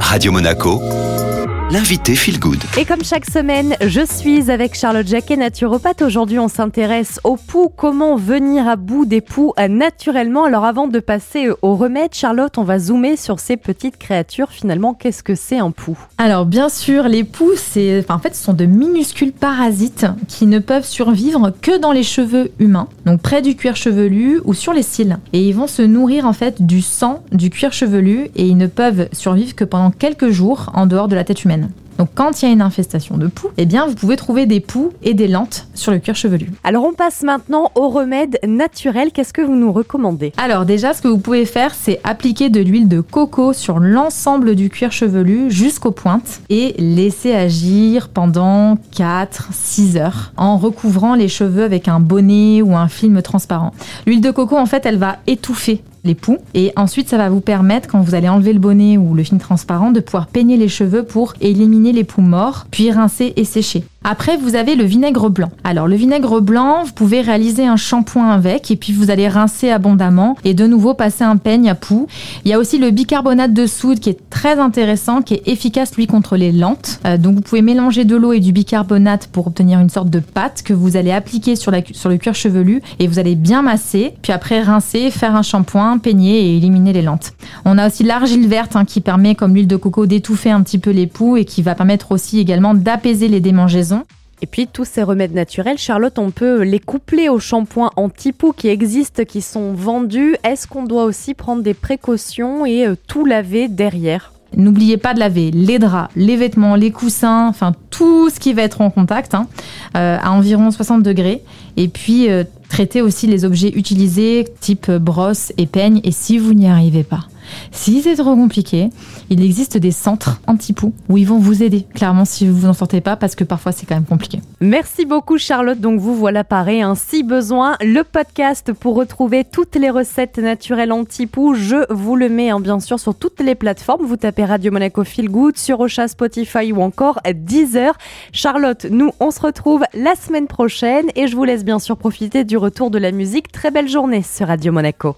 Radio Monaco, l'invité Feel Good. Et comme chaque semaine, je suis avec Charlotte Jacquet, naturopathe. Aujourd'hui, on s'intéresse aux poux. Comment venir à bout des poux euh, naturellement? Alors avant de passer au remède, Charlotte, on va zoomer sur ces petites créatures. Finalement, qu'est-ce que c'est un pou? Alors bien sûr, les poux, c'est, enfin, en fait, ce sont de minuscules parasites qui ne peuvent survivre que dans les cheveux humains, donc près du cuir chevelu ou sur les cils. Et ils vont se nourrir en fait du sang du cuir chevelu et ils ne peuvent survivre que pendant quelques jours en dehors de la tête humaine. Donc quand il y a une infestation de poux, eh bien vous pouvez trouver des poux et des lentes sur le cuir chevelu. Alors on passe maintenant au remède naturel. Qu'est-ce que vous nous recommandez? Alors déjà, ce que vous pouvez faire, c'est appliquer de l'huile de coco sur l'ensemble du cuir chevelu jusqu'aux pointes et laisser agir pendant 4-6 heures en recouvrant les cheveux avec un bonnet ou un film transparent. L'huile de coco, en fait, elle va étouffer les poux. Et ensuite, ça va vous permettre, quand vous allez enlever le bonnet ou le film transparent, de pouvoir peigner les cheveux pour éliminer les poux morts, puis rincer et sécher. Après, vous avez le vinaigre blanc. Alors, le vinaigre blanc, vous pouvez réaliser un shampoing avec et puis vous allez rincer abondamment et de nouveau passer un peigne à poux. Il y a aussi le bicarbonate de soude qui est très intéressant, qui est efficace lui contre les lentes. Euh, donc, vous pouvez mélanger de l'eau et du bicarbonate pour obtenir une sorte de pâte que vous allez appliquer sur, le cuir chevelu et vous allez bien masser. Puis après, rincer, faire un shampoing, peigner et éliminer les lentes. On a aussi l'argile verte hein, qui permet, comme l'huile de coco, d'étouffer un petit peu les poux et qui va permettre aussi également d'apaiser les démangeaisons. Et puis tous ces remèdes naturels, Charlotte, on peut les coupler aux shampoings anti-poux qui existent, qui sont vendus. Est-ce qu'on doit aussi prendre des précautions et euh, tout laver derrière? N'oubliez pas de laver les draps, les vêtements, les coussins, enfin tout ce qui va être en contact hein, euh, à environ 60 degrés. Et puis euh, traiter aussi les objets utilisés type brosse et peigne. Et si vous n'y arrivez pas, si c'est trop compliqué, il existe des centres anti-poux où ils vont vous aider, clairement, si vous n'en sortez pas, parce que parfois c'est quand même compliqué. Merci beaucoup, Charlotte. Donc, vous voilà paré, hein, si besoin, le podcast pour retrouver toutes les recettes naturelles anti-poux. Je vous le mets, hein, bien sûr, sur toutes les plateformes. Vous tapez Radio Monaco Feel Good, sur Ocha, Spotify ou encore Deezer. Charlotte, nous, on se retrouve la semaine prochaine et je vous laisse bien sûr profiter du retour de la musique. Très belle journée sur Radio Monaco.